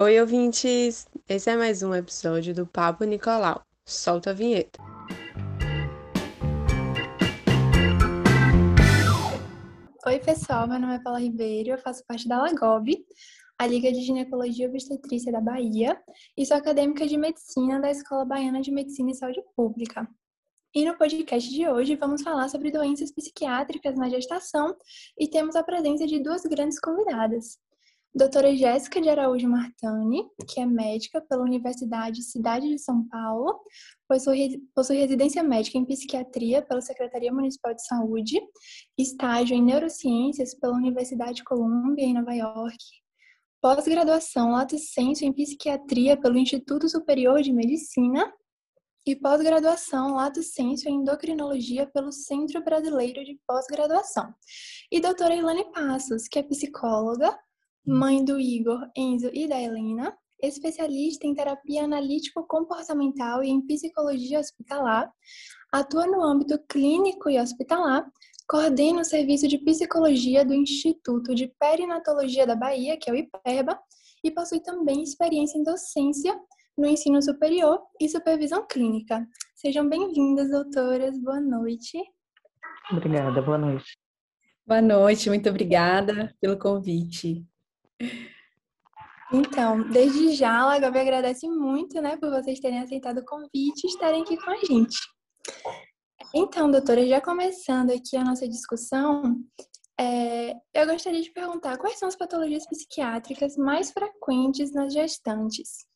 Oi, ouvintes! Esse é mais um episódio do Papo Nicolau. Solta a vinheta. Oi, pessoal. Meu nome é Paula Ribeiro, eu faço parte da LAGOB, a Liga de Ginecologia e Obstetrícia da Bahia, e sou acadêmica de medicina da Escola Baiana de Medicina e Saúde Pública. E no podcast de hoje vamos falar sobre doenças psiquiátricas na gestação e temos a presença de duas grandes convidadas. Doutora Jéssica de Araújo Martani, que é médica pela Universidade Cidade de São Paulo, possui, residência médica em psiquiatria pela Secretaria Municipal de Saúde, estágio em neurociências pela Universidade Columbia em Nova York, pós-graduação lato sensu em psiquiatria pelo Instituto Superior de Medicina e pós-graduação Lato Senso em Endocrinologia pelo Centro Brasileiro de Pós-Graduação. E doutora Ilane Passos, que é psicóloga, mãe do Igor, Enzo e da Helena, especialista em terapia analítico-comportamental e em psicologia hospitalar, atua no âmbito clínico e hospitalar, coordena o serviço de psicologia do Instituto de Perinatologia da Bahia, que é o IPERBA, e possui também experiência em docência no ensino superior e supervisão clínica. Sejam bem-vindas, doutoras. Boa noite. Obrigada, boa noite. Boa noite, muito obrigada pelo convite. Então, desde já, a Lagobe agradece muito, né, por vocês terem aceitado o convite e estarem aqui com a gente. Então, doutora, já começando aqui a nossa discussão, é, eu gostaria de perguntar quais são as patologias psiquiátricas mais frequentes nas gestantes?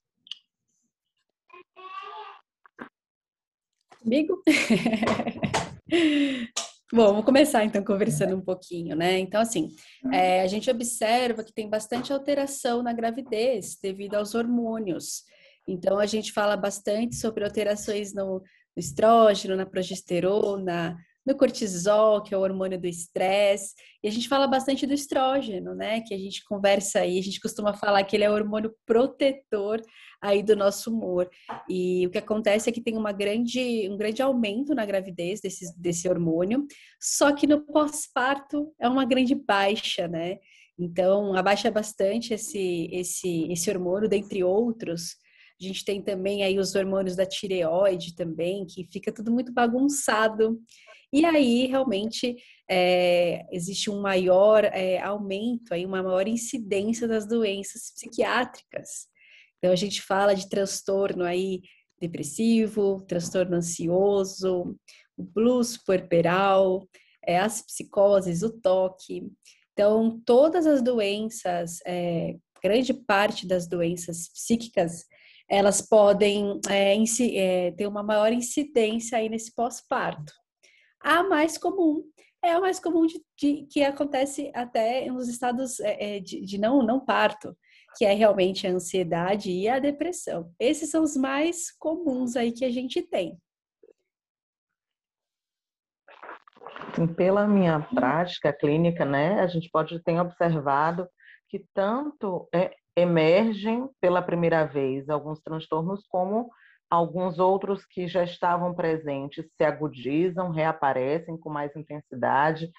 Comigo? Bom, vamos começar então conversando um pouquinho, né? Então, assim, é, a gente observa que tem bastante alteração na gravidez devido aos hormônios. Então, a gente fala bastante sobre alterações no, no estrógeno, na progesterona, no cortisol, que é o hormônio do estresse, e a gente fala bastante do estrógeno, né? Que a gente conversa aí, a gente costuma falar que ele é o hormônio protetor aí do nosso humor. E o que acontece é que tem uma grande, um grande aumento na gravidez desse, desse hormônio, só que no pós-parto é uma grande baixa, né? Então, abaixa bastante esse, esse, esse hormônio, dentre outros. A gente tem também aí os hormônios da tireoide também, que fica tudo muito bagunçado. E aí, realmente, é, existe um maior é, aumento, aí, uma maior incidência das doenças psiquiátricas. Então, a gente fala de transtorno aí depressivo, transtorno ansioso, o blues puerperal, é, as psicoses, o toque. Então, todas as doenças, é, grande parte das doenças psíquicas, elas podem é, é, ter uma maior incidência aí nesse pós-parto. A mais comum é a mais comum de, de, que acontece até nos estados é, é, de, de, não, não parto, que é realmente a ansiedade e a depressão. Esses são os mais comuns aí que a gente tem. Pela minha prática clínica, né, a gente pode ter observado que tanto é, emergem pela primeira vez alguns transtornos como Alguns outros que já estavam presentes se agudizam, reaparecem com mais intensidade,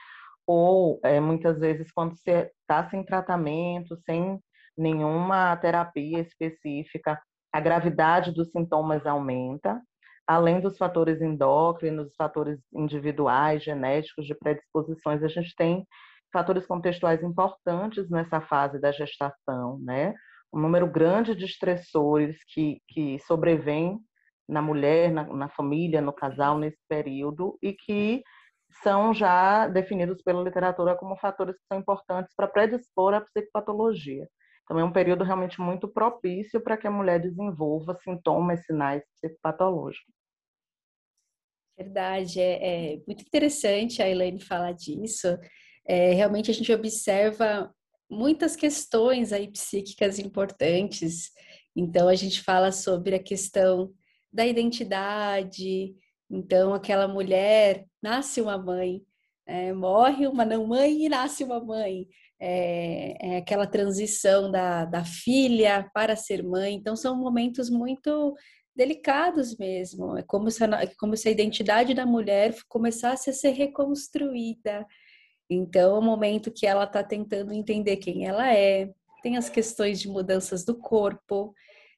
ou é, muitas vezes quando você está sem tratamento, sem nenhuma terapia específica, a gravidade dos sintomas aumenta, além dos fatores endócrinos, fatores individuais, genéticos, de predisposições, a gente tem fatores contextuais importantes nessa fase da gestação, né? um número grande de estressores que, que sobrevêm na mulher, na, na família, no casal nesse período e que são já definidos pela literatura como fatores que são importantes para predispor à psicopatologia. Então, é um período realmente muito propício para que a mulher desenvolva sintomas, sinais psicopatológicos. Verdade, é, é muito interessante a Elaine falar disso. É, realmente a gente observa muitas questões aí psíquicas importantes. Então a gente fala sobre a questão da identidade. Então aquela mulher nasce uma mãe, é, morre uma não mãe e nasce uma mãe. É, é, aquela transição da, da filha para ser mãe. Então são momentos muito delicados mesmo. É como se a, como se a identidade da mulher começasse a ser reconstruída. Então, é o momento que ela está tentando entender quem ela é, tem as questões de mudanças do corpo,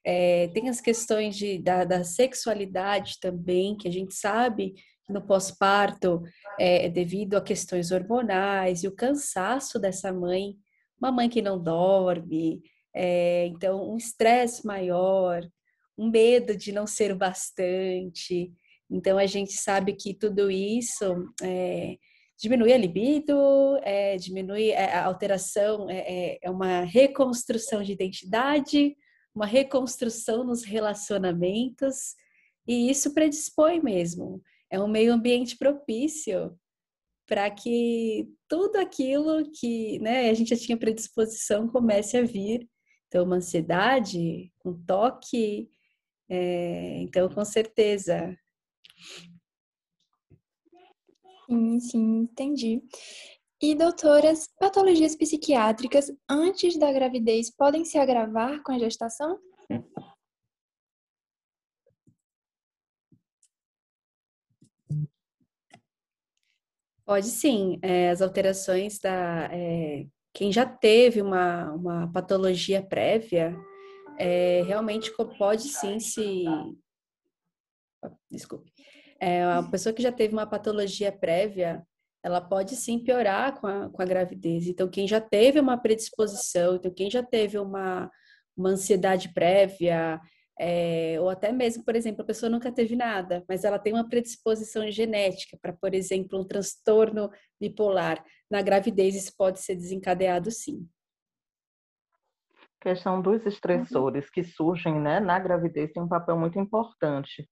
é, tem as questões de, da, da, sexualidade também, que a gente sabe que no pós-parto é, é devido a questões hormonais e o cansaço dessa mãe, uma mãe que não dorme, é, então um estresse maior, um medo de não ser bastante. Então a gente sabe que tudo isso diminui a libido, é, diminui é, a alteração, é, é, é, uma reconstrução de identidade, uma reconstrução nos relacionamentos, e isso predispõe mesmo. É um meio ambiente propício para que tudo aquilo que né, a gente já tinha predisposição comece a vir. Então, uma ansiedade, um toque, é, então, com certeza, Sim, sim, entendi. E, doutoras, patologias psiquiátricas antes da gravidez podem se agravar com a gestação? Pode sim. É, as alterações da. É, quem já teve uma, uma patologia prévia, é, realmente pode sim se. Desculpe. É, a pessoa que já teve uma patologia prévia, ela pode sim piorar com a, com a gravidez. Então, quem já teve uma predisposição, então quem já teve uma, uma ansiedade prévia, é, ou até mesmo, por exemplo, a pessoa nunca teve nada, mas ela tem uma predisposição genética para, por exemplo, um transtorno bipolar. Na gravidez, isso pode ser desencadeado sim. A questão dos estressores que surgem né, na gravidez tem um papel muito importante.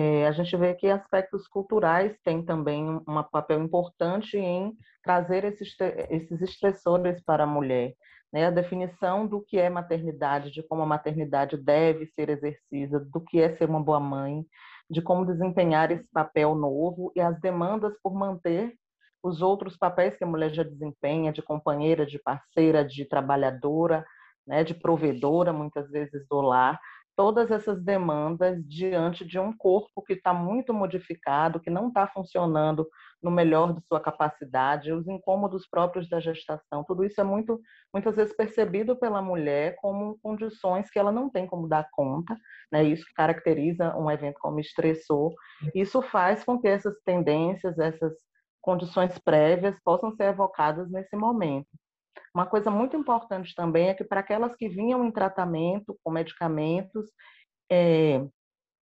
É, a gente vê que aspectos culturais têm também um papel importante em trazer esses, esses estressores para a mulher. Né? A definição do que é maternidade, de como a maternidade deve ser exercida, do que é ser uma boa mãe, de como desempenhar esse papel novo e as demandas por manter os outros papéis que a mulher já desempenha, de companheira, de parceira, de trabalhadora, né, de provedora, muitas vezes do lar, todas essas demandas diante de um corpo que está muito modificado, que não está funcionando no melhor de sua capacidade, os incômodos próprios da gestação, tudo isso é muito, muitas vezes percebido pela mulher como condições que ela não tem como dar conta, né? Isso caracteriza um evento como estressor. Isso faz com que essas tendências, essas condições prévias possam ser evocadas nesse momento. Uma coisa muito importante também é que para aquelas que vinham em tratamento com medicamentos, é,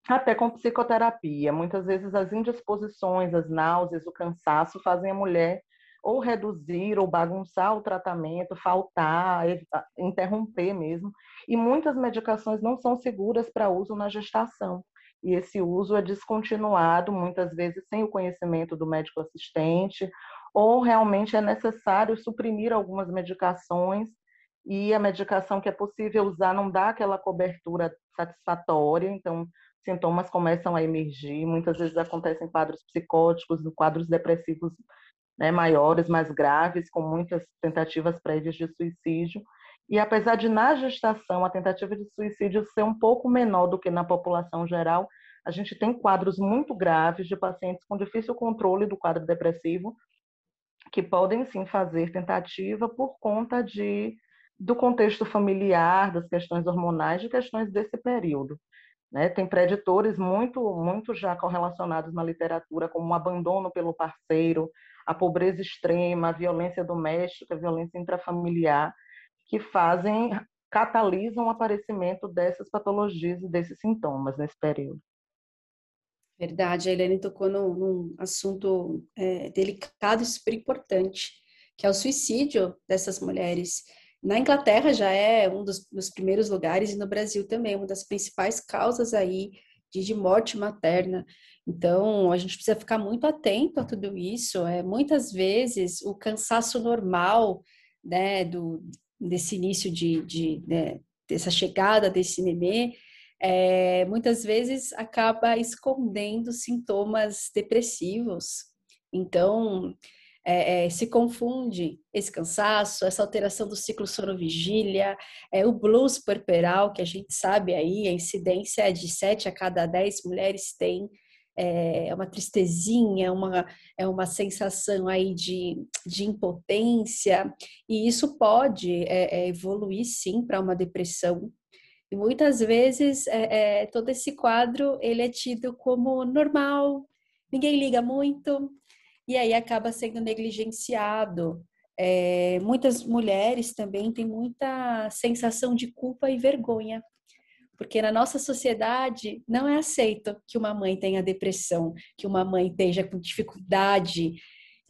até com psicoterapia, muitas vezes as indisposições, as náuseas, o cansaço fazem a mulher ou reduzir ou bagunçar o tratamento, faltar, interromper mesmo. E muitas medicações não são seguras para uso na gestação. E esse uso é descontinuado, muitas vezes sem o conhecimento do médico assistente ou realmente é necessário suprimir algumas medicações e a medicação que é possível usar não dá aquela cobertura satisfatória, então sintomas começam a emergir, muitas vezes acontecem quadros psicóticos, quadros depressivos né, maiores, mais graves, com muitas tentativas prévias de suicídio. E apesar de na gestação a tentativa de suicídio ser um pouco menor do que na população geral, a gente tem quadros muito graves de pacientes com difícil controle do quadro depressivo, que podem sim fazer tentativa por conta de, do contexto familiar, das questões hormonais, de questões desse período. Né? Tem preditores muito, muito já correlacionados na literatura, como o abandono pelo parceiro, a pobreza extrema, a violência doméstica, a violência intrafamiliar, que fazem, catalisam o aparecimento dessas patologias e desses sintomas nesse período. Verdade, a Helene tocou num, num assunto é, delicado e super importante, que é o suicídio dessas mulheres. Na Inglaterra já é um dos, dos primeiros lugares e no Brasil também, uma das principais causas aí de, de morte materna. Então, a gente precisa ficar muito atento a tudo isso. É, muitas vezes, o cansaço normal né, do, desse início de, de né, dessa chegada desse nenê é, muitas vezes acaba escondendo sintomas depressivos. Então, é, é, se confunde esse cansaço, essa alteração do ciclo sono-vigília, é, o blues puerperal, que a gente sabe aí, a incidência é de 7 a cada 10 mulheres tem. é, uma tristezinha, uma, é uma sensação aí de, de impotência, e isso pode evoluir sim para uma depressão. E muitas vezes é, é, todo esse quadro ele é tido como normal, ninguém liga muito, e aí acaba sendo negligenciado. É, muitas mulheres também têm muita sensação de culpa e vergonha porque na nossa sociedade não é aceito que uma mãe tenha depressão, que uma mãe esteja com dificuldade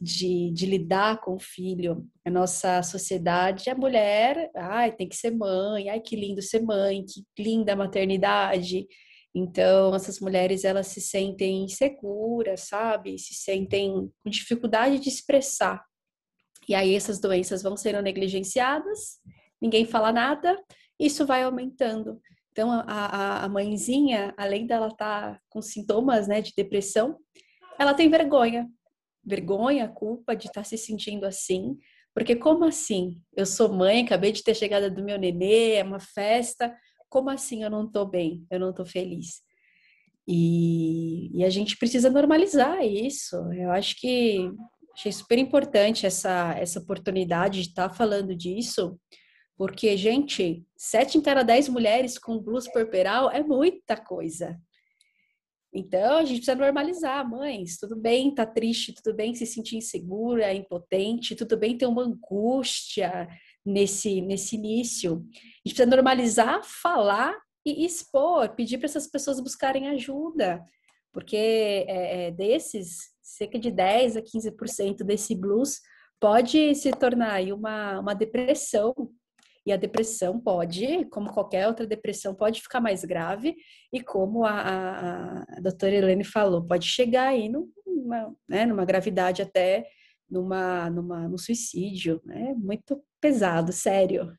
de, de lidar com o filho. A nossa sociedade, a mulher, ai, tem que ser mãe, ai, que lindo ser mãe, que linda a maternidade. Então, essas mulheres, elas se sentem inseguras, sabe? Se sentem com dificuldade de expressar. E aí essas doenças vão sendo negligenciadas, ninguém fala nada, isso vai aumentando. Então, a, a, a mãezinha, além dela estar tá com sintomas né, de depressão, ela tem vergonha. Vergonha, culpa de estar tá se sentindo assim. Porque como assim? Eu sou mãe, acabei de ter chegada do meu nenê, é uma festa. Como assim eu não estou bem? Eu não estou feliz? E, e, a gente precisa normalizar isso. Eu acho que achei super importante essa, essa oportunidade de estar tá falando disso, porque, gente, sete em cada dez mulheres com blues corporal é muita coisa. Então, a gente precisa normalizar, mães, tudo bem tá triste, tudo bem se sentir insegura, impotente, tudo bem ter uma angústia nesse, nesse início. A gente precisa normalizar, falar e expor, pedir para essas pessoas buscarem ajuda, porque é, é, desses, cerca de 10 a 15% desse blues pode se tornar uma, uma depressão e a depressão pode, como qualquer outra depressão, pode ficar mais grave e como a, a, a doutora Helene falou, pode chegar aí numa, né, numa gravidade até numa, numa, no suicídio, né? Muito pesado, sério.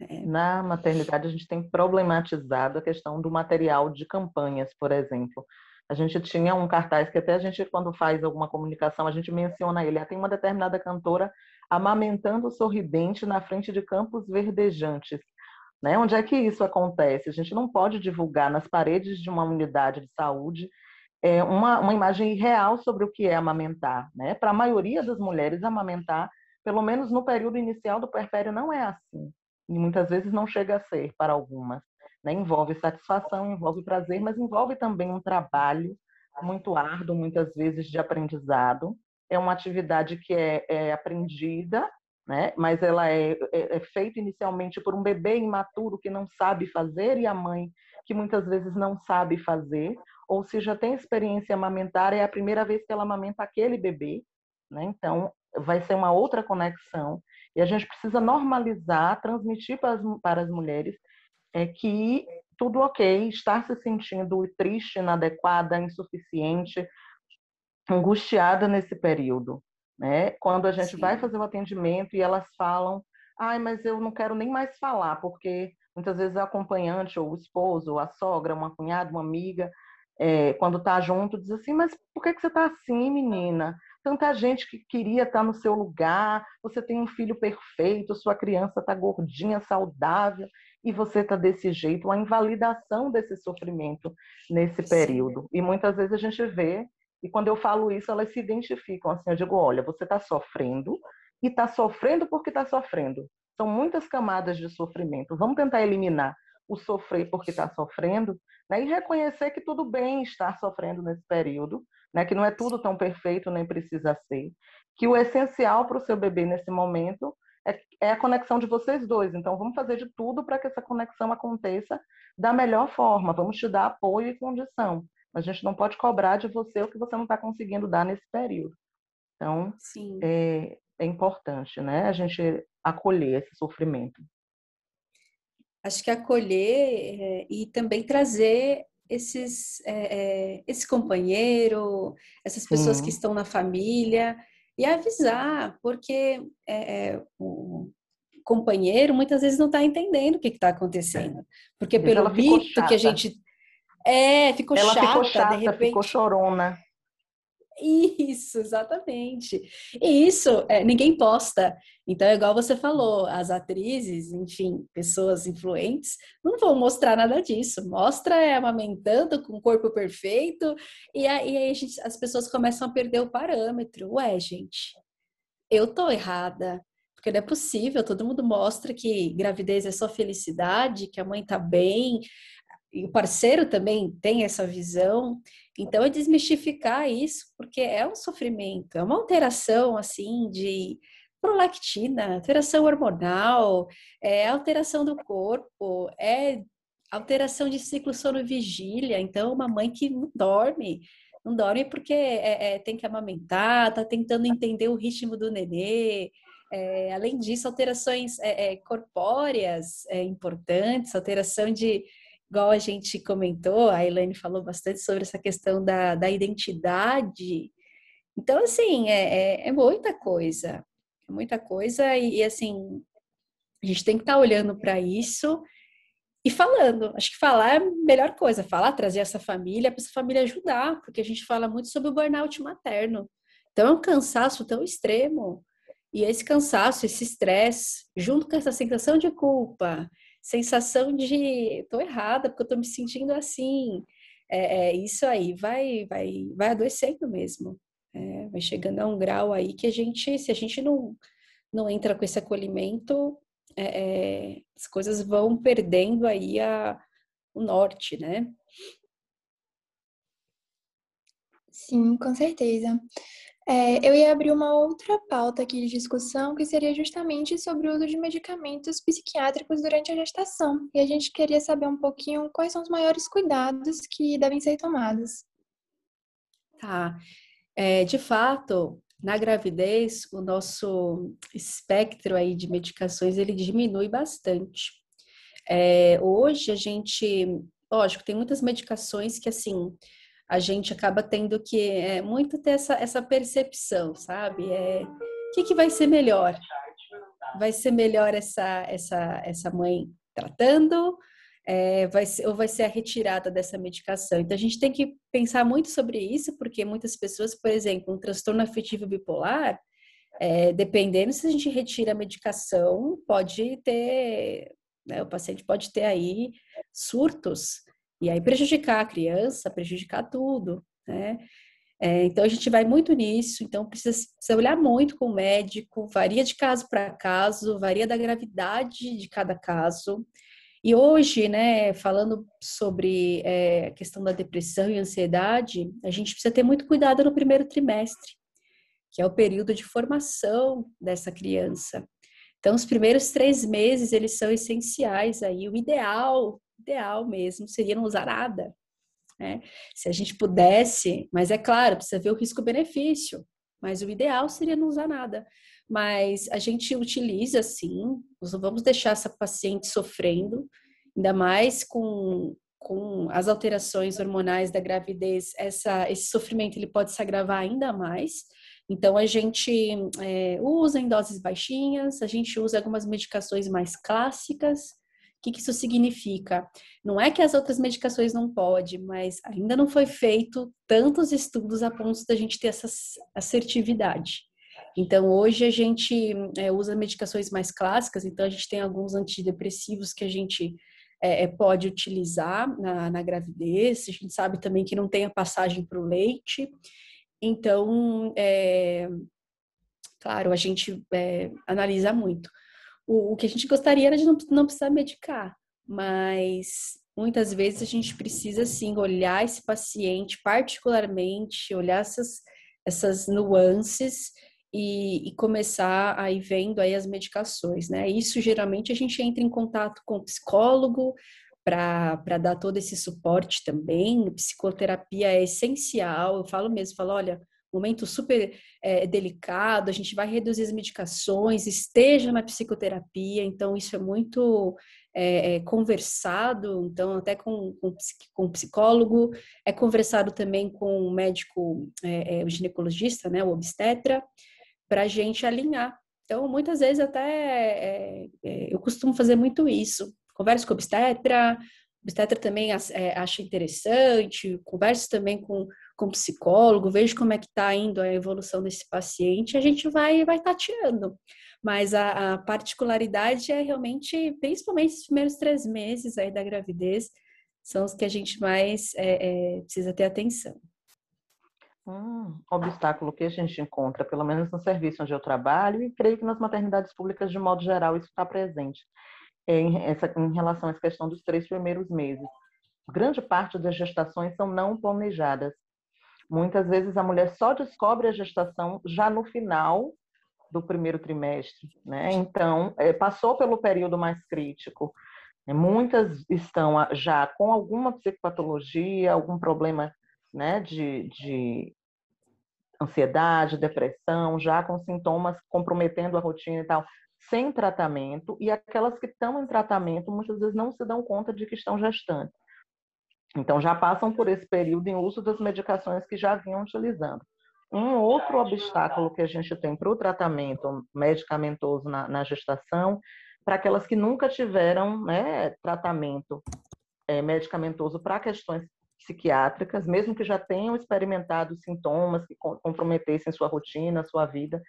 É. Na maternidade, a gente tem problematizado a questão do material de campanhas, por exemplo. A gente tinha um cartaz que até a gente, quando faz alguma comunicação, a gente menciona ele. Ah, tem uma determinada cantora amamentando sorridente na frente de campos verdejantes. Né? Onde é que isso acontece? A gente não pode divulgar nas paredes de uma unidade de saúde é, uma, uma imagem real sobre o que é amamentar. Né? Para a maioria das mulheres, amamentar, pelo menos no período inicial do puerpério, não é assim. E muitas vezes não chega a ser para algumas. Né? Envolve satisfação, envolve prazer, mas envolve também um trabalho muito árduo, muitas vezes de aprendizado, é uma atividade que é, é aprendida, né? mas ela é, é, é feita inicialmente por um bebê imaturo que não sabe fazer e a mãe que muitas vezes não sabe fazer, ou se já tem experiência amamentar, é a primeira vez que ela amamenta aquele bebê, né? então vai ser uma outra conexão. E a gente precisa normalizar, transmitir para as, para as mulheres é que tudo ok, estar se sentindo triste, inadequada, insuficiente, angustiada nesse período, né? Quando a gente Sim. vai fazer o atendimento e elas falam, ai, mas eu não quero nem mais falar, porque muitas vezes a acompanhante ou o esposo, ou a sogra, uma cunhada, uma amiga, é, quando está junto, diz assim, mas por que, que você está assim, menina? Tanta gente que queria estar tá no seu lugar, você tem um filho perfeito, sua criança está gordinha, saudável, e você está desse jeito, a invalidação desse sofrimento nesse período. Sim. E muitas vezes a gente vê e quando eu falo isso, elas se identificam assim. Eu digo: olha, você está sofrendo e está sofrendo porque está sofrendo. São muitas camadas de sofrimento. Vamos tentar eliminar o sofrer porque está sofrendo né? e reconhecer que tudo bem estar sofrendo nesse período, né? que não é tudo tão perfeito nem precisa ser. Que o essencial para o seu bebê nesse momento é, é a conexão de vocês dois. Então, vamos fazer de tudo para que essa conexão aconteça da melhor forma. Vamos te dar apoio e condição. A gente não pode cobrar de você o que você não está conseguindo dar nesse período. Então, é, é, importante, né? A gente acolher esse sofrimento. Acho que acolher é, e também trazer esses, é, é esse companheiro, essas pessoas Sim. que estão na família e avisar, porque é, é, o companheiro muitas vezes não está entendendo o que está acontecendo, porque pelo mito que a gente é, ficou ela chata, ficou chata, de repente. ficou chorona. Isso, exatamente. E isso é, ninguém posta. Então, é igual você falou, as atrizes, enfim, pessoas influentes, não vão mostrar nada disso. Mostra é, amamentando com o corpo perfeito, e aí, aí gente, as pessoas começam a perder o parâmetro. Ué, gente, eu tô errada. Porque não é possível, todo mundo mostra que gravidez é só felicidade, que a mãe tá bem, e o parceiro também tem essa visão. Então, é desmistificar isso, porque é um sofrimento, é uma alteração, assim, de prolactina, alteração hormonal, é alteração do corpo, é alteração de ciclo sono-vigília. Então, uma mãe que não dorme, não dorme porque é, é, tem que amamentar, tá tentando entender o ritmo do nenê. É, além disso, alterações é, é, corpóreas é, importantes, alteração de igual a gente comentou, a Elaine falou bastante sobre essa questão da, da identidade. Então, assim, é, é, é muita coisa, é muita coisa, e, e, assim, a gente tem que estar tá olhando para isso e falando. Acho que falar é a melhor coisa, falar, trazer essa família, para essa família ajudar, porque a gente fala muito sobre o burnout materno. Então, é um cansaço tão extremo. E esse cansaço, esse estresse, junto com essa sensação de culpa, sensação de tô errada porque eu tô me sentindo assim. É, é isso aí vai, vai, vai adoecendo mesmo. É, vai chegando a um grau aí que a gente, se a gente não, não entra com esse acolhimento, é, é as coisas vão perdendo aí a, o norte, né? Sim, com certeza. É, eu ia abrir uma outra pauta aqui de discussão, que seria justamente sobre o uso de medicamentos psiquiátricos durante a gestação. E a gente queria saber um pouquinho quais são os maiores cuidados que devem ser tomados. Tá. É, de fato, na gravidez, o nosso espectro aí de medicações ele diminui bastante. É, hoje a gente, lógico, tem muitas medicações que assim a gente acaba tendo que é, muito ter essa, essa percepção, sabe? É, o que, que vai ser melhor? Vai ser melhor essa, essa, essa mãe tratando? É, vai ser, ou vai ser a retirada dessa medicação? Então, a gente tem que pensar muito sobre isso, porque muitas pessoas, por exemplo, um transtorno afetivo bipolar, é, dependendo se a gente retira a medicação, pode ter, né, o paciente pode ter aí surtos e aí prejudicar a criança, prejudicar tudo, né? É, então a gente vai muito nisso, então precisa, precisa olhar muito com o médico, varia de caso para caso, varia da gravidade de cada caso. E hoje, né, falando sobre é, a questão da depressão e ansiedade, a gente precisa ter muito cuidado no primeiro trimestre, que é o período de formação dessa criança. Então, os primeiros três meses, eles são essenciais aí. O ideal ideal mesmo seria não usar nada. Né? Se a gente pudesse, mas é claro, precisa ver o risco-benefício, mas o ideal seria não usar nada. Mas a gente utiliza sim, nós não vamos deixar essa paciente sofrendo, ainda mais com, com as alterações hormonais da gravidez, essa, esse sofrimento ele pode se agravar ainda mais. Então a gente é, usa em doses baixinhas, a gente usa algumas medicações mais clássicas, que, que isso significa? Não é que as outras medicações não podem, mas ainda não foi feito tantos estudos a ponto da gente ter essa assertividade. Então, hoje a gente é, usa medicações mais clássicas, então a gente tem alguns antidepressivos que a gente é, é pode utilizar na, na, gravidez, a gente sabe também que não tem a passagem para o leite. Então, é, claro, a gente é, analisa muito. O, o que a gente gostaria era de não, não precisar medicar, mas muitas vezes a gente precisa sim olhar esse paciente particularmente, olhar essas, essas nuances e, e, começar aí vendo aí as medicações, né? Isso geralmente a gente entra em contato com o psicólogo para dar todo esse suporte também. Psicoterapia é essencial. Eu falo mesmo, falo, olha, momento super é, delicado, a gente vai reduzir as medicações, esteja na psicoterapia, então isso é muito é, é, conversado, então até com, com, com psicólogo, é conversado também com o médico, é, é, o ginecologista, né, o obstetra, para a gente alinhar. Então, muitas vezes até é, eu costumo fazer muito isso. Converso com o obstetra, o obstetra também acha interessante, converso também com com psicólogo, vejo como é que está indo a evolução desse paciente, a gente vai, vai tateando. Mas a, a particularidade é realmente, principalmente os primeiros três meses aí da gravidez, são os que a gente mais é, é, precisa ter atenção. Um obstáculo que a gente encontra, pelo menos no serviço onde eu trabalho, e creio que nas maternidades públicas, de modo geral, isso está presente, é em, essa, em relação a essa questão dos três primeiros meses. Grande parte das gestações são não planejadas. Muitas vezes a mulher só descobre a gestação já no final do primeiro trimestre, né? Então, é, passou pelo período mais crítico. Né? Muitas estão já com alguma psicopatologia, algum problema né, de, de ansiedade, depressão, já com sintomas comprometendo a rotina e tal, sem tratamento, e aquelas que estão em tratamento muitas vezes não se dão conta de que estão gestantes. Então, já passam por esse período em uso das medicações que já vinham utilizando. Um outro obstáculo que a gente tem para o tratamento medicamentoso na, na gestação, para aquelas que nunca tiveram né, tratamento é, medicamentoso para questões psiquiátricas, mesmo que já tenham experimentado sintomas que comprometessem sua rotina, sua vida,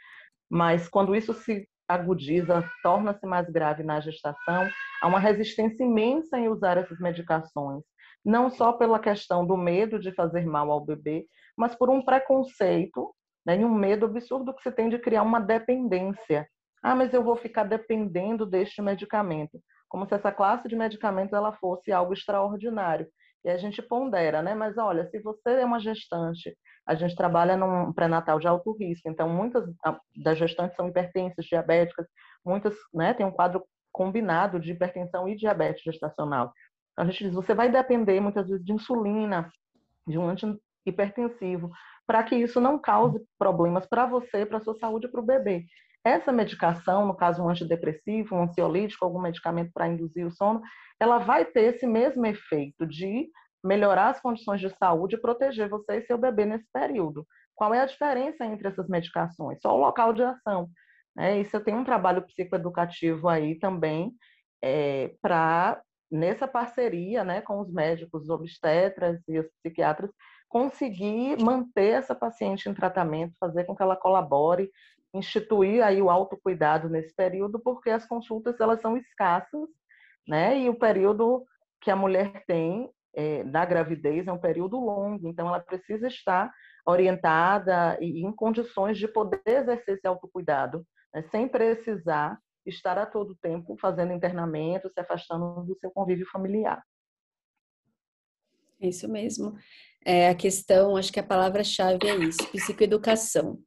mas quando isso se agudiza, torna-se mais grave na gestação, há uma resistência imensa em usar essas medicações, não só pela questão do medo de fazer mal ao bebê, mas por um preconceito né, e um medo absurdo que se tem de criar uma dependência. Ah, mas eu vou ficar dependendo deste medicamento, como se essa classe de medicamentos ela fosse algo extraordinário. E a gente pondera, né? Mas olha, se você é uma gestante, a gente trabalha num pré-natal de alto risco, então muitas das gestantes são hipertensas, diabéticas, muitas, né, tem um quadro combinado de hipertensão e diabetes gestacional. A gente diz, você vai depender muitas vezes de insulina, de um anti hipertensivo, para que isso não cause problemas para você, para sua saúde e para o bebê. Essa medicação, no caso um antidepressivo, um ansiolítico, algum medicamento para induzir o sono, ela vai ter esse mesmo efeito de melhorar as condições de saúde e proteger você e seu bebê nesse período. Qual é a diferença entre essas medicações? Só o local de ação. Né? Isso eu tenho um trabalho psicoeducativo aí também é, para nessa parceria né, com os médicos obstetras e os psiquiatras conseguir manter essa paciente em tratamento, fazer com que ela colabore, instituir aí o autocuidado nesse período, porque as consultas elas são escassas, né? E o período que a mulher tem é, da gravidez é um período longo, então ela precisa estar orientada e em condições de poder exercer esse autocuidado, né? sem precisar estar a todo tempo fazendo internamento, se afastando do seu convívio familiar. É isso mesmo é, a questão, acho que a palavra-chave é isso, psicoeducação.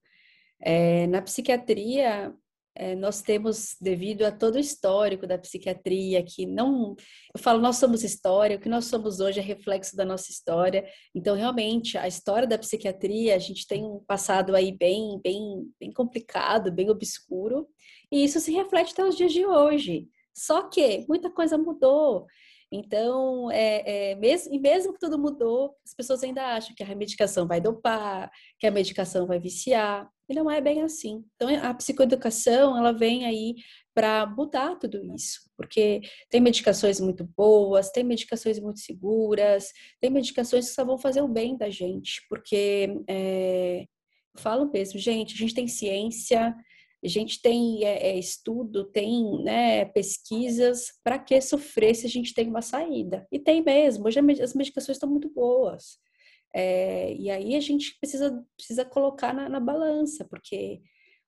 É, na psiquiatria, é, nós temos, devido a todo o histórico da psiquiatria, que não. Eu falo, nós somos história, o que nós somos hoje é reflexo da nossa história. Então, realmente, a história da psiquiatria, a gente tem um passado aí bem, bem, bem complicado, bem obscuro, e isso se reflete até os dias de hoje. Só que muita coisa mudou. Então, é, é, mesmo, e mesmo que tudo mudou, as pessoas ainda acham que a medicação vai dopar, que a medicação vai viciar, e não é bem assim. Então, a psicoeducação, ela vem aí para mudar tudo isso, porque tem medicações muito boas, tem medicações muito seguras, tem medicações que só vão fazer o bem da gente, porque é, falo mesmo, gente, a gente tem ciência, a gente tem é, é, estudo, tem né, pesquisas para que sofrer se a gente tem uma saída. E tem mesmo, hoje as medicações estão muito boas. É, e aí a gente precisa, precisa colocar na, na, balança, porque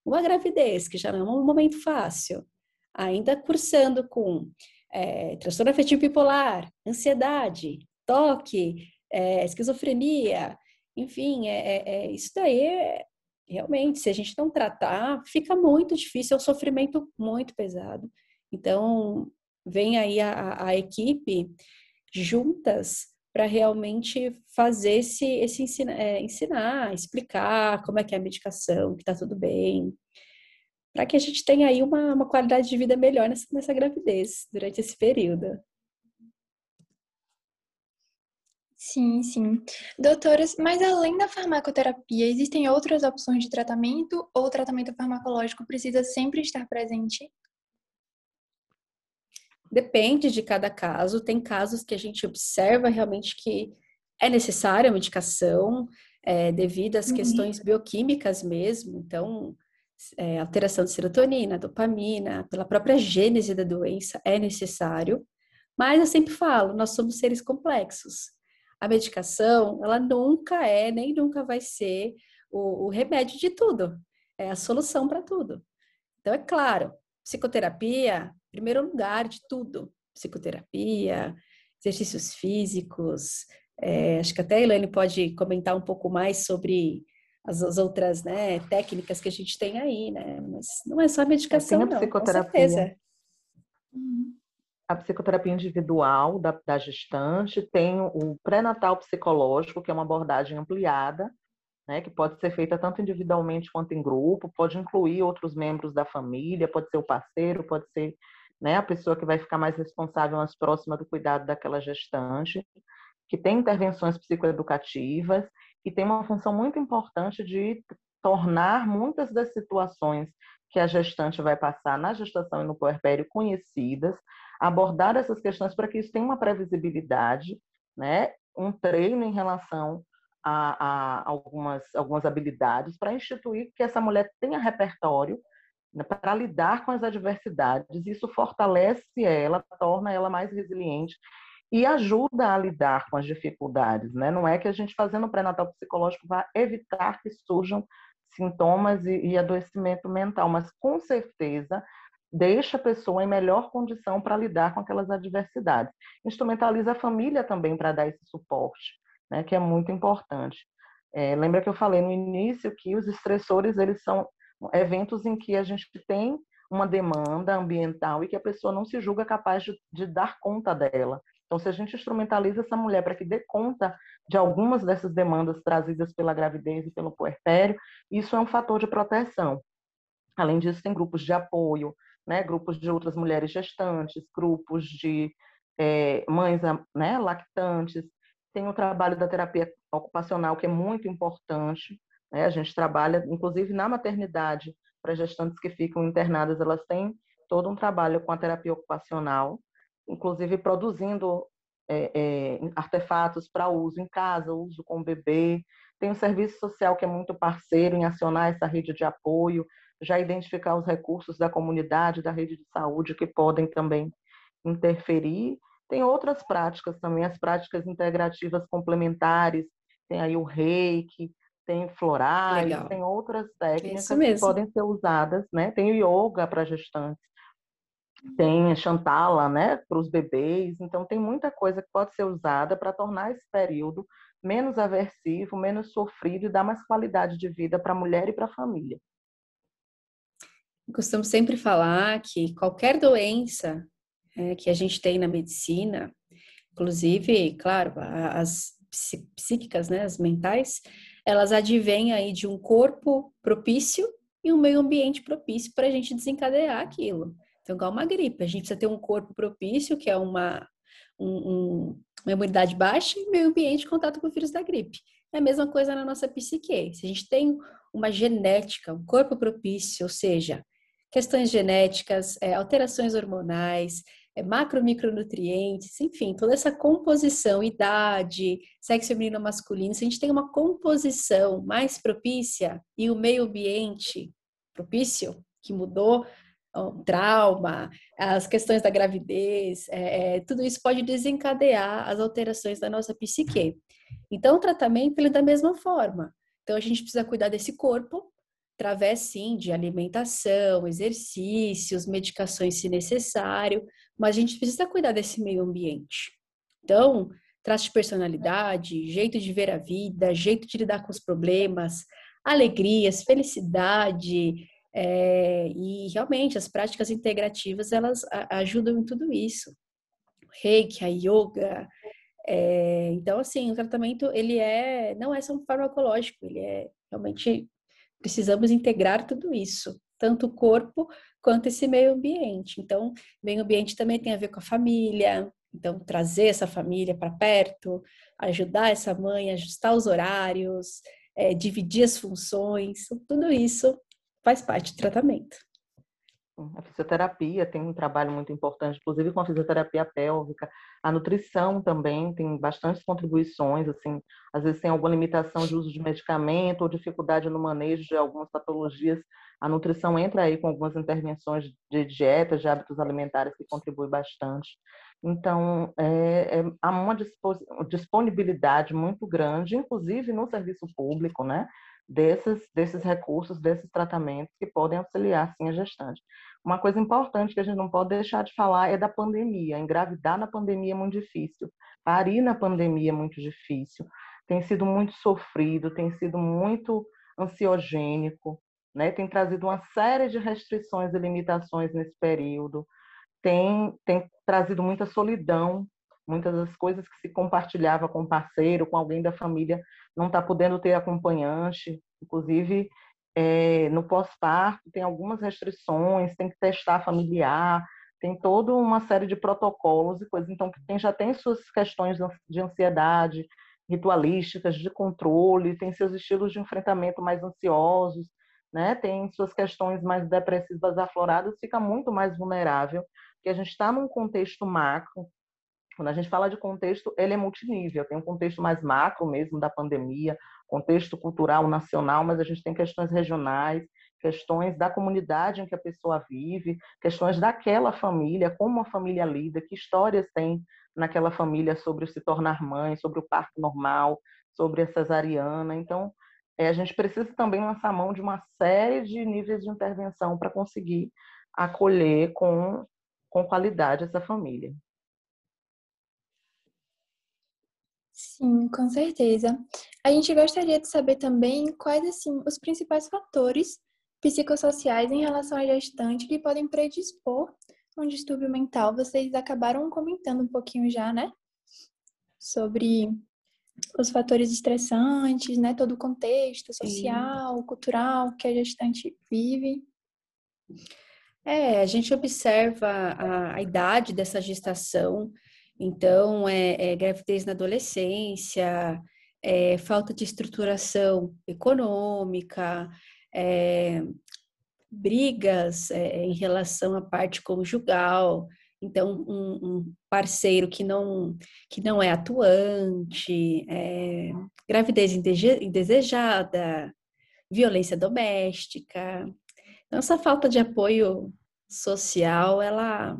uma gravidez, que já não é um momento fácil, ainda cursando com é, transtorno afetivo bipolar, ansiedade, toque, é, esquizofrenia, enfim, é, é, é isso daí realmente, se a gente não tratar, fica muito difícil, é um sofrimento muito pesado. Então, vem aí a, a equipe juntas para realmente fazer esse, esse ensina, é, ensinar, explicar como é que é a medicação, que está tudo bem, para que a gente tenha aí uma, uma qualidade de vida melhor nessa, nessa gravidez, durante esse período. Sim, sim. Doutoras, mas além da farmacoterapia, existem outras opções de tratamento ou o tratamento farmacológico precisa sempre estar presente? Depende de cada caso. Tem casos que a gente observa realmente que é necessária a medicação, é, devido às uhum. questões bioquímicas mesmo, então, é, alteração de serotonina, dopamina, pela própria gênese da doença, é necessário. Mas eu sempre falo, nós somos seres complexos. A medicação, ela nunca é, nem nunca vai ser o, o remédio de tudo, é a solução para tudo. Então, é claro, psicoterapia, primeiro lugar de tudo. Psicoterapia, exercícios físicos. É, acho que até a Elaine pode comentar um pouco mais sobre as, as, outras né, técnicas que a gente tem aí, né? Mas não é só a medicação, a não, psicoterapia. com certeza. A psicoterapia individual da, da gestante, tem o pré-natal psicológico, que é uma abordagem ampliada, né, que pode ser feita tanto individualmente quanto em grupo, pode incluir outros membros da família, pode ser o parceiro, pode ser né, a pessoa que vai ficar mais responsável, mais próxima do cuidado daquela gestante, que tem intervenções psicoeducativas e tem uma função muito importante de tornar muitas das situações que a gestante vai passar na gestação e no puerpério conhecidas, abordar essas questões para que isso tenha uma previsibilidade, né, um treino em relação a, a algumas, algumas habilidades para instituir que essa mulher tenha repertório né, para lidar com as adversidades. Isso fortalece ela, torna ela mais resiliente e ajuda a lidar com as dificuldades. Né? Não é que a gente fazendo o pré-natal psicológico vai evitar que surjam sintomas e, e adoecimento mental, mas com certeza deixa a pessoa em melhor condição para lidar com aquelas adversidades. Instrumentaliza a família também para dar esse suporte né, que é muito importante. É, lembra que eu falei no início que os estressores eles são eventos em que a gente tem uma demanda ambiental e que a pessoa não se julga capaz de, de dar conta dela. Então, se a gente instrumentaliza essa mulher para que dê conta de algumas dessas demandas trazidas pela gravidez e pelo puerpério, isso é um fator de proteção. Além disso, tem grupos de apoio, né, grupos de outras mulheres gestantes, grupos de é, mães né, lactantes, tem o trabalho da terapia ocupacional, que é muito importante. Né? A gente trabalha, inclusive na maternidade, para gestantes que ficam internadas, elas têm todo um trabalho com a terapia ocupacional, inclusive produzindo é, é, artefatos para uso em casa, uso com o bebê. Tem o serviço social que é muito parceiro em acionar essa rede de apoio, já identificar os recursos da comunidade, da rede de saúde que podem também interferir tem outras práticas também, as práticas integrativas complementares, tem aí o reiki, tem florais, Legal. tem outras técnicas que podem ser usadas, né? Tem o yoga para gestantes, tem chantala, né, para os bebês. Então tem muita coisa que pode ser usada para tornar esse período menos aversivo, menos sofrido e dar mais qualidade de vida para a mulher e para a família. Costumo sempre falar que qualquer doença é, que a gente tem na medicina, inclusive, claro, as psíquicas, né, as mentais, elas advêm aí de um corpo propício e um meio ambiente propício para a gente desencadear aquilo. Então, igual uma gripe, a gente precisa ter um corpo propício, que é uma, um, um, uma imunidade baixa, e meio ambiente de contato com o vírus da gripe. É a mesma coisa na nossa psique. Se a gente tem uma genética, um corpo propício, ou seja, questões genéticas, é, alterações hormonais, é, macro micronutrientes, enfim, toda essa composição, idade, sexo feminino masculino, se a gente tem uma composição mais propícia e o meio ambiente propício, que mudou, o trauma, as questões da gravidez, é, é, tudo isso pode desencadear as alterações da nossa psique. Então, o tratamento ele é da mesma forma. Então, a gente precisa cuidar desse corpo, através sim de alimentação, exercícios, medicações se necessário, mas a gente precisa cuidar desse meio ambiente. Então, traço de personalidade, jeito de ver a vida, jeito de lidar com os problemas, alegrias, felicidade, é, e realmente as práticas integrativas elas ajudam em tudo isso. O reiki, a yoga, é, então assim o tratamento ele é não é só um farmacológico, ele é realmente precisamos integrar tudo isso, tanto o corpo quanto esse meio ambiente. Então, meio ambiente também tem a ver com a família, então trazer essa família para perto, ajudar essa mãe ajustar os horários, é, dividir as funções, tudo isso faz parte do tratamento. A fisioterapia tem um trabalho muito importante, inclusive com a fisioterapia pélvica. A nutrição também tem bastantes contribuições, assim, às vezes tem alguma limitação de uso de medicamento ou dificuldade no manejo de algumas patologias. A nutrição entra aí com algumas intervenções de dieta, de hábitos alimentares que contribuem bastante. Então, é, é, há uma disponibilidade muito grande, inclusive no serviço público, né? Desses, desses recursos, desses tratamentos que podem auxiliar, sim, a gestante. Uma coisa importante que a gente não pode deixar de falar é da pandemia. Engravidar na pandemia é muito difícil, parir na pandemia é muito difícil, tem sido muito sofrido, tem sido muito ansiogênico, né? tem trazido uma série de restrições e limitações nesse período, tem, tem trazido muita solidão Muitas das coisas que se compartilhava com o parceiro, com alguém da família, não está podendo ter acompanhante. Inclusive, é, no pós-parto, tem algumas restrições, tem que testar familiar, tem toda uma série de protocolos e coisas. Então, quem já tem suas questões de ansiedade, ritualísticas, de controle, tem seus estilos de enfrentamento mais ansiosos, né? tem suas questões mais depressivas afloradas, fica muito mais vulnerável, porque a gente está num contexto macro, quando a gente fala de contexto, ele é multinível. Tem um contexto mais macro mesmo da pandemia, contexto cultural nacional, mas a gente tem questões regionais, questões da comunidade em que a pessoa vive, questões daquela família, como a família lida, que histórias tem naquela família sobre se tornar mãe, sobre o parto normal, sobre a cesariana. Então, é, a gente precisa também lançar mão de uma série de níveis de intervenção para conseguir acolher com, com qualidade essa família. Sim, com certeza. A gente gostaria de saber também quais assim os principais fatores psicossociais em relação à gestante que podem predispor um distúrbio mental. Vocês acabaram comentando um pouquinho já, né? Sobre os fatores estressantes, né? Todo o contexto social, Sim. cultural que a gestante vive. É, a gente observa a, a idade dessa gestação, então, é, é gravidez na adolescência, é, falta de estruturação econômica, é, brigas é, em relação à parte conjugal. Então, um, um, parceiro que não, que não é atuante, é, gravidez indesejada, violência doméstica. Então, essa falta de apoio social, ela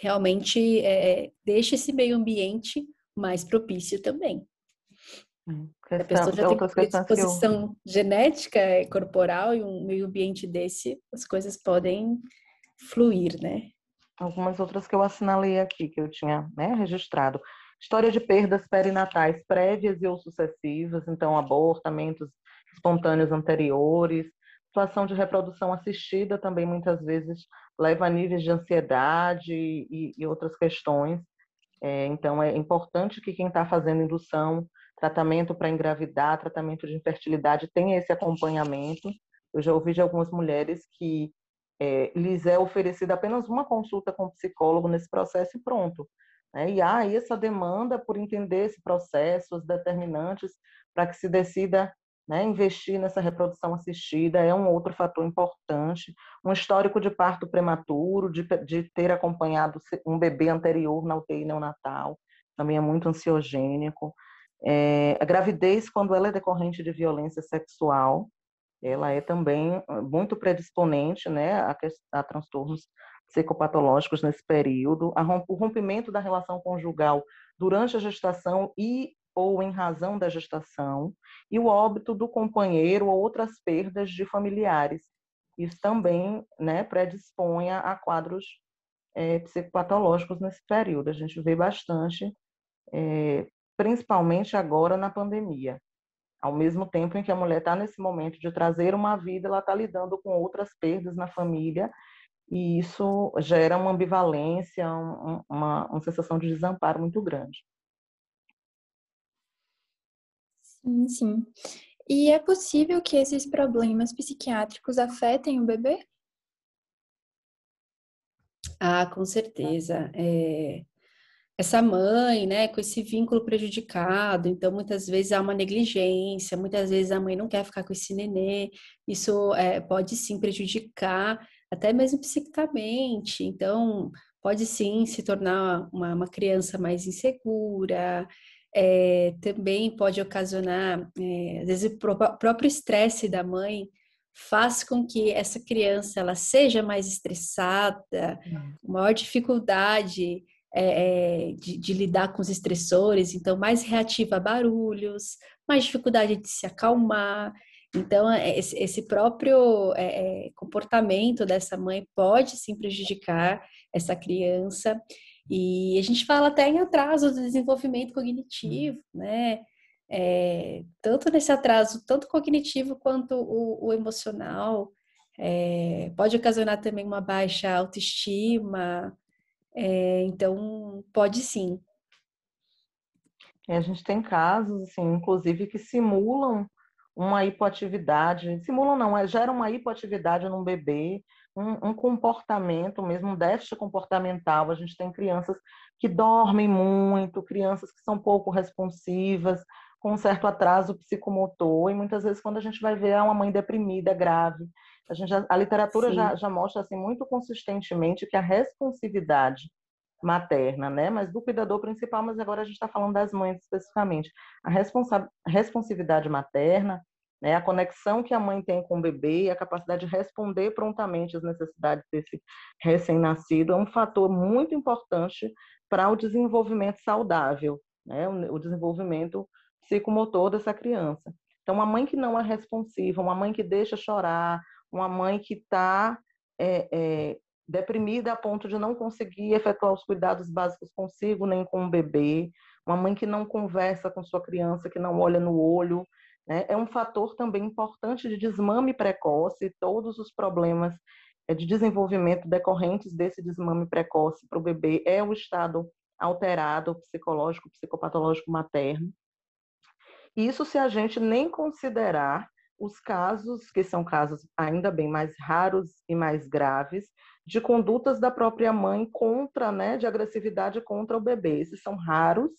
realmente é, deixa esse meio ambiente mais propício também. Hum, a pessoa já tem predisposição eu... genética, é, corporal e um meio ambiente desse, as coisas podem fluir, né? Algumas outras que eu assinalei aqui, que eu tinha né, registrado. História de perdas perinatais prévias e ou sucessivas, então abortamentos espontâneos anteriores, situação de reprodução assistida também muitas vezes leva a níveis de ansiedade e, e outras questões. É, então, é importante que quem está fazendo indução, tratamento para engravidar, tratamento de infertilidade, tenha esse acompanhamento. Eu já ouvi de algumas mulheres que é, lhes é oferecida apenas uma consulta com o psicólogo nesse processo e pronto. Né? E há essa demanda por entender esse processo, os determinantes, para que se decida né? Investir nessa reprodução assistida é um outro fator importante. Um histórico de parto prematuro, de, de ter acompanhado um bebê anterior na UTI neonatal, também é muito ansiogênico. É, a gravidez, quando ela é decorrente de violência sexual, ela é também ah, muito predisponente né, a, a transtornos psicopatológicos nesse período. o rompimento da relação conjugal durante a gestação e ou em razão da gestação, e o óbito do companheiro ou outras perdas de familiares. Isso também né, predispõe a quadros é, psicopatológicos nesse período. A gente vê bastante, é, principalmente agora na pandemia. Ao mesmo tempo em que a mulher está nesse momento de trazer uma vida, ela está lidando com outras perdas na família, e isso gera uma ambivalência, uma, uma sensação de desamparo muito grande. Sim, sim. E é possível que esses problemas psiquiátricos afetem o bebê? Ah, com certeza. É, essa mãe, né, com esse vínculo prejudicado, então muitas vezes há uma negligência, muitas vezes a mãe não quer ficar com esse nenê, isso é, pode sim prejudicar até mesmo psicicamente. Então, pode sim se tornar uma, uma criança mais insegura, é, também pode ocasionar, é, às vezes, o próprio estresse da mãe faz com que essa criança ela seja mais estressada, hum. maior dificuldade é, de, de, lidar com os estressores, então mais reativa a barulhos, mais dificuldade de se acalmar. Então, esse, esse próprio é, comportamento dessa mãe pode sim prejudicar essa criança. E a gente fala até em atraso do desenvolvimento cognitivo, né? É, tanto nesse atraso, tanto cognitivo quanto o, o emocional, é, pode ocasionar também uma baixa autoestima, é, então pode sim. a gente tem casos, assim, inclusive, que simulam uma hipoatividade, simulam não, é, geram uma hipoatividade num bebê, um, um, comportamento mesmo, um déficit comportamental. A gente tem crianças que dormem muito, crianças que são pouco responsivas, com um certo atraso psicomotor, e muitas vezes quando a gente vai ver é uma mãe deprimida, grave. A, gente já, a literatura já, já, mostra assim, muito consistentemente que a responsividade materna, né? Mas do cuidador principal, mas agora a gente está falando das mães especificamente. A responsa responsividade materna né? A conexão que a mãe tem com o bebê, a capacidade de responder prontamente às necessidades desse recém-nascido é um fator muito importante para o desenvolvimento saudável, né? o desenvolvimento psicomotor dessa criança. Então, uma mãe que não é responsiva, uma mãe que deixa chorar, uma mãe que está é, é, deprimida a ponto de não conseguir efetuar os cuidados básicos consigo nem com o bebê, uma mãe que não conversa com sua criança, que não olha no olho, né? É um fator também importante de desmame precoce, todos os problemas eh, de desenvolvimento decorrentes desse desmame precoce para o bebê é o estado alterado psicológico, psicopatológico materno. Isso se a gente nem considerar os casos, que são casos ainda bem mais raros e mais graves, de condutas da própria mãe contra, né, de agressividade contra o bebê. Esses são raros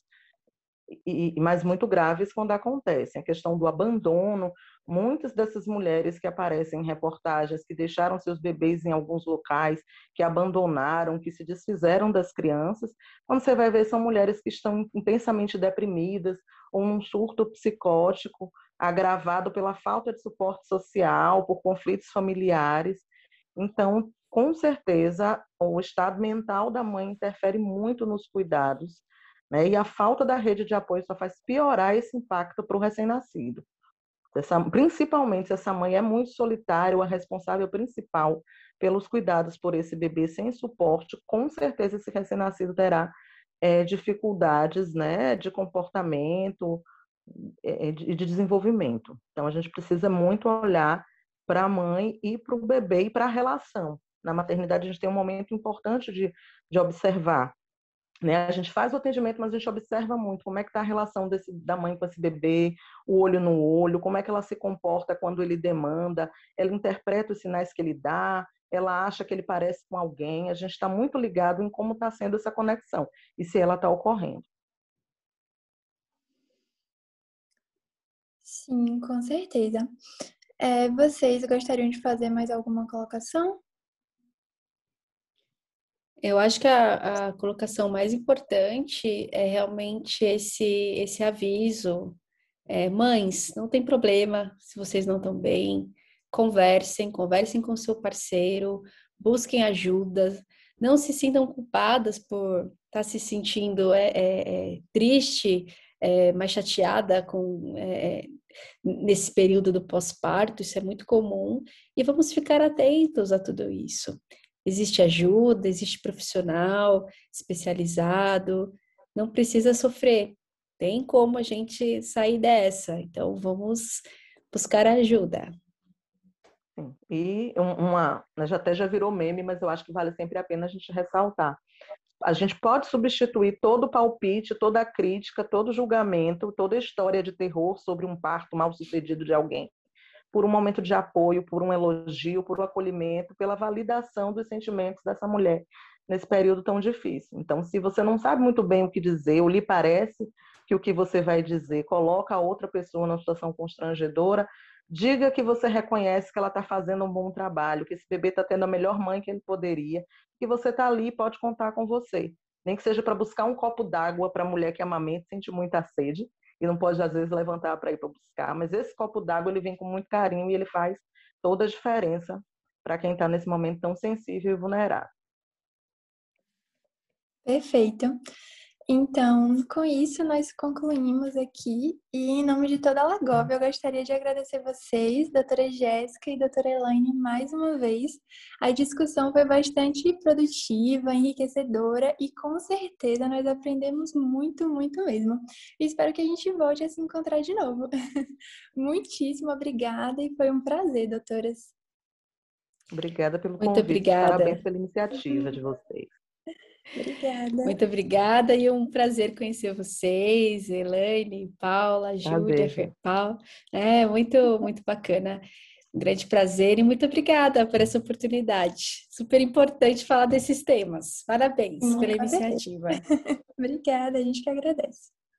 e, mas muito graves quando acontecem. A questão do abandono, muitas dessas mulheres que aparecem em reportagens, que deixaram seus bebês em alguns locais, que abandonaram, que se desfizeram das crianças, quando você vai ver, são mulheres que estão intensamente deprimidas ou num surto psicótico agravado pela falta de suporte social, por conflitos familiares. Então, com certeza, o estado mental da mãe interfere muito nos cuidados né? E a falta da rede de apoio só faz piorar esse impacto para o recém-nascido. Principalmente se essa mãe é muito solitária, ou a responsável principal pelos cuidados por esse bebê sem suporte, com certeza esse recém-nascido terá é, dificuldades né, de comportamento e é, de, de desenvolvimento. Então, a gente precisa muito olhar para a mãe e para o bebê e para a relação. Na maternidade, a gente tem um momento importante de, de observar né? A gente faz o atendimento, mas a gente observa muito como é que está a relação desse, da mãe com esse bebê, o olho no olho, como é que ela se comporta quando ele demanda, ela interpreta os sinais que ele dá, ela acha que ele parece com alguém. A gente está muito ligado em como está sendo essa conexão e se ela está ocorrendo. Sim, com certeza. É, vocês gostariam de fazer mais alguma colocação? Eu acho que a, a, colocação mais importante é realmente esse, esse aviso. É, mães, não tem problema se vocês não estão bem, conversem, conversem com seu parceiro, busquem ajuda, não se sintam culpadas por estar tá se sentindo é, é, é triste, é, mais chateada com é, nesse período do pós-parto, isso é muito comum, e vamos ficar atentos a tudo isso. Existe ajuda, existe profissional especializado, não precisa sofrer. Tem como a gente sair dessa. Então vamos buscar ajuda. Sim. E uma, né, já até já virou meme, mas eu acho que vale sempre a pena a gente ressaltar. A gente pode substituir todo palpite, toda crítica, todo julgamento, toda história de terror sobre um parto mal sucedido de alguém por um momento de apoio, por um elogio, por um acolhimento, pela validação dos sentimentos dessa mulher nesse período tão difícil. Então, se você não sabe muito bem o que dizer, ou lhe parece que o que você vai dizer coloca a outra pessoa numa situação constrangedora, Diga que você reconhece que ela está fazendo um bom trabalho, que esse bebê está tendo a melhor mãe que ele poderia, que você está ali e pode contar com você. Nem que seja para buscar um copo d'água para a mulher que amamenta sente muita sede e não pode, às vezes, levantar para ir para buscar. Mas esse copo d'água ele vem com muito carinho e ele faz toda a diferença para quem está nesse momento tão sensível e vulnerável. Perfeito. Então, com isso, nós concluímos aqui. E em nome de toda a Lagov, eu gostaria de agradecer vocês, doutora Jéssica e doutora Elaine, mais uma vez. A discussão foi bastante produtiva, enriquecedora e com certeza nós aprendemos muito, muito mesmo. E espero que a gente volte a se encontrar de novo. Muitíssimo obrigada e foi um prazer, doutoras. Obrigada pelo convite. Muito obrigada. Parabéns pela iniciativa de vocês. Obrigada. Muito obrigada e um prazer conhecer vocês, Elaine, Paula, Júlia, Ferpal. É muito, muito bacana. Um grande prazer e muito obrigada por essa oportunidade. Super importante falar desses temas. Parabéns pela iniciativa. obrigada, a gente que agradece.